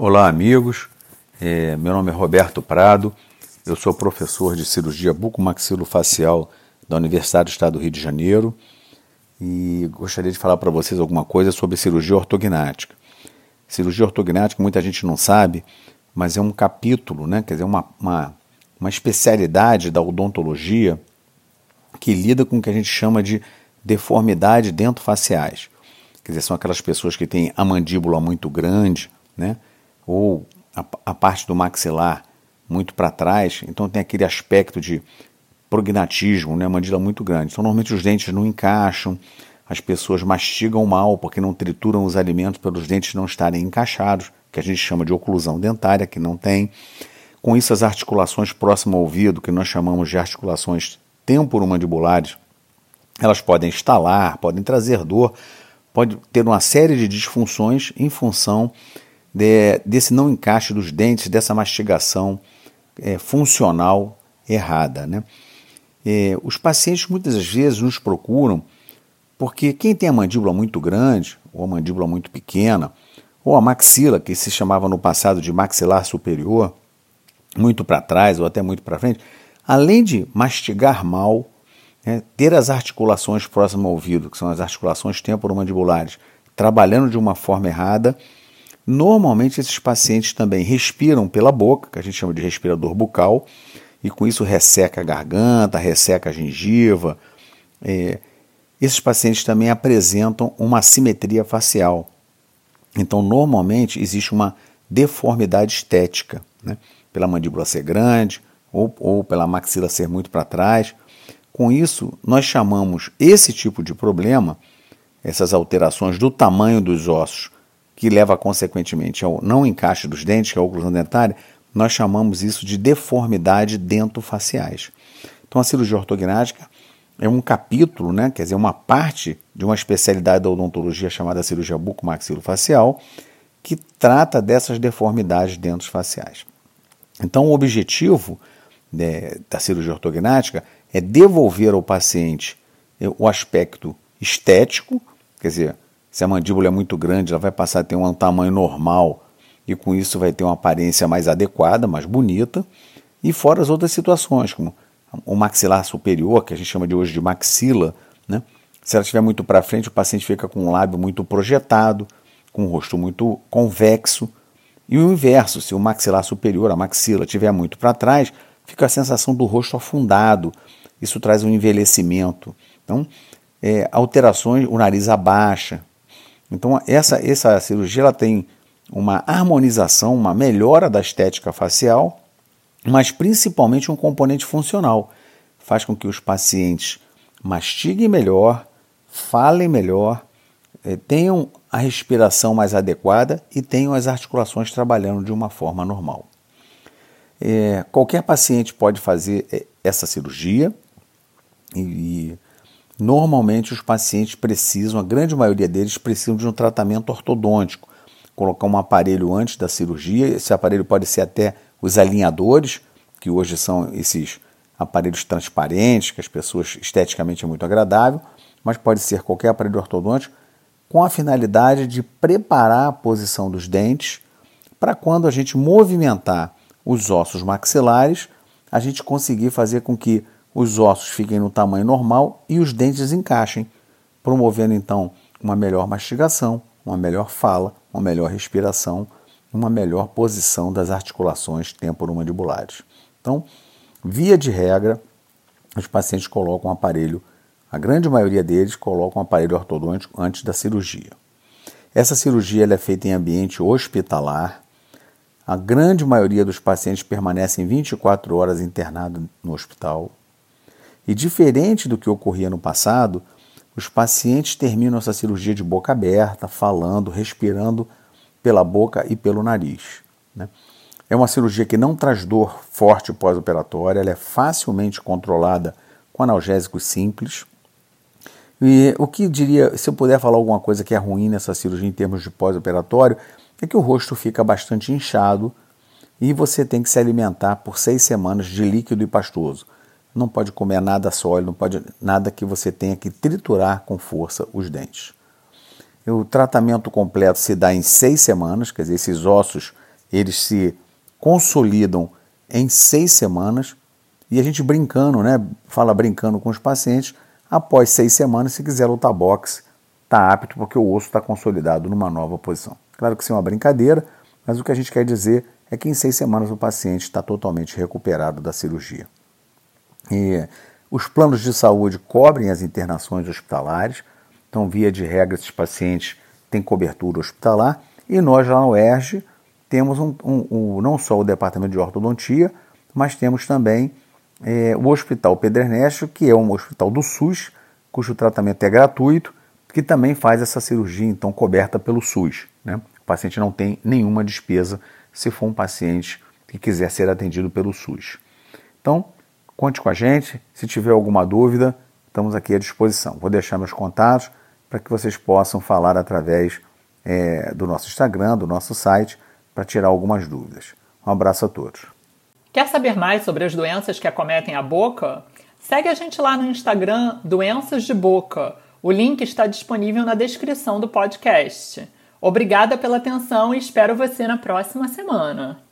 Olá, amigos. É, meu nome é Roberto Prado. Eu sou professor de cirurgia bucomaxilofacial da Universidade do Estado do Rio de Janeiro e gostaria de falar para vocês alguma coisa sobre cirurgia ortognática. Cirurgia ortognática, muita gente não sabe, mas é um capítulo, né, quer dizer, uma, uma, uma especialidade da odontologia que lida com o que a gente chama de deformidade dentofaciais. Quer dizer, são aquelas pessoas que têm a mandíbula muito grande, né? Ou a, a parte do maxilar muito para trás, então tem aquele aspecto de prognatismo, né? mandíbula muito grande. Então, normalmente os dentes não encaixam, as pessoas mastigam mal porque não trituram os alimentos pelos dentes não estarem encaixados, que a gente chama de oclusão dentária, que não tem. Com isso, as articulações próximas ao ouvido, que nós chamamos de articulações temporomandibulares, elas podem estalar, podem trazer dor, pode ter uma série de disfunções em função de, desse não encaixe dos dentes, dessa mastigação é, funcional errada. Né? É, os pacientes muitas vezes nos procuram porque quem tem a mandíbula muito grande, ou a mandíbula muito pequena, ou a maxila, que se chamava no passado de maxilar superior, muito para trás ou até muito para frente, além de mastigar mal, né, ter as articulações próximas ao ouvido, que são as articulações temporomandibulares, trabalhando de uma forma errada, Normalmente esses pacientes também respiram pela boca, que a gente chama de respirador bucal, e com isso resseca a garganta, resseca a gengiva. É, esses pacientes também apresentam uma assimetria facial. Então, normalmente existe uma deformidade estética, né? pela mandíbula ser grande ou, ou pela maxila ser muito para trás. Com isso, nós chamamos esse tipo de problema, essas alterações do tamanho dos ossos que leva consequentemente ao não encaixe dos dentes, que é a oclusão dentária, nós chamamos isso de deformidade dentofaciais. Então a cirurgia ortognática é um capítulo, né, quer dizer, uma parte de uma especialidade da odontologia chamada cirurgia bucomaxilofacial, que trata dessas deformidades dentofaciais. Então o objetivo né, da cirurgia ortognática é devolver ao paciente eh, o aspecto estético, quer dizer, se a mandíbula é muito grande, ela vai passar a ter um tamanho normal e com isso vai ter uma aparência mais adequada, mais bonita. E fora as outras situações, como o maxilar superior, que a gente chama de hoje de maxila, né? Se ela estiver muito para frente, o paciente fica com o lábio muito projetado, com o rosto muito convexo. E o inverso, se o maxilar superior, a maxila, estiver muito para trás, fica a sensação do rosto afundado. Isso traz um envelhecimento. Então, é, alterações, o nariz abaixa, então, essa, essa cirurgia ela tem uma harmonização, uma melhora da estética facial, mas principalmente um componente funcional. Faz com que os pacientes mastiguem melhor, falem melhor, eh, tenham a respiração mais adequada e tenham as articulações trabalhando de uma forma normal. É, qualquer paciente pode fazer eh, essa cirurgia e, Normalmente os pacientes precisam, a grande maioria deles precisam de um tratamento ortodôntico, colocar um aparelho antes da cirurgia. Esse aparelho pode ser até os alinhadores, que hoje são esses aparelhos transparentes, que as pessoas esteticamente é muito agradável, mas pode ser qualquer aparelho ortodôntico com a finalidade de preparar a posição dos dentes para quando a gente movimentar os ossos maxilares, a gente conseguir fazer com que os ossos fiquem no tamanho normal e os dentes encaixem, promovendo então uma melhor mastigação, uma melhor fala, uma melhor respiração, uma melhor posição das articulações temporomandibulares. Então, via de regra, os pacientes colocam um aparelho, a grande maioria deles colocam um aparelho ortodôntico antes da cirurgia. Essa cirurgia é feita em ambiente hospitalar. A grande maioria dos pacientes permanecem 24 horas internados no hospital. E diferente do que ocorria no passado, os pacientes terminam essa cirurgia de boca aberta, falando, respirando pela boca e pelo nariz. Né? É uma cirurgia que não traz dor forte pós-operatória, ela é facilmente controlada com analgésicos simples. E o que diria, se eu puder falar alguma coisa que é ruim nessa cirurgia em termos de pós-operatório, é que o rosto fica bastante inchado e você tem que se alimentar por seis semanas de líquido e pastoso não pode comer nada sólido, não pode nada que você tenha que triturar com força os dentes. O tratamento completo se dá em seis semanas, quer dizer, esses ossos eles se consolidam em seis semanas e a gente brincando, né? Fala brincando com os pacientes, após seis semanas, se quiser lutar boxe, está apto porque o osso está consolidado numa nova posição. Claro que isso é uma brincadeira, mas o que a gente quer dizer é que em seis semanas o paciente está totalmente recuperado da cirurgia. E os planos de saúde cobrem as internações hospitalares, então, via de regra, esses pacientes têm cobertura hospitalar e nós lá no UERJ temos um, um, um, não só o departamento de ortodontia, mas temos também é, o Hospital Pedro Ernesto, que é um hospital do SUS, cujo tratamento é gratuito, que também faz essa cirurgia, então, coberta pelo SUS. Né? O paciente não tem nenhuma despesa se for um paciente que quiser ser atendido pelo SUS. Então, conte com a gente. Se tiver alguma dúvida, estamos aqui à disposição. Vou deixar meus contatos para que vocês possam falar através é, do nosso Instagram, do nosso site, para tirar algumas dúvidas. Um abraço a todos. Quer saber mais sobre as doenças que acometem a boca? Segue a gente lá no Instagram Doenças de Boca. O link está disponível na descrição do podcast. Obrigada pela atenção e espero você na próxima semana.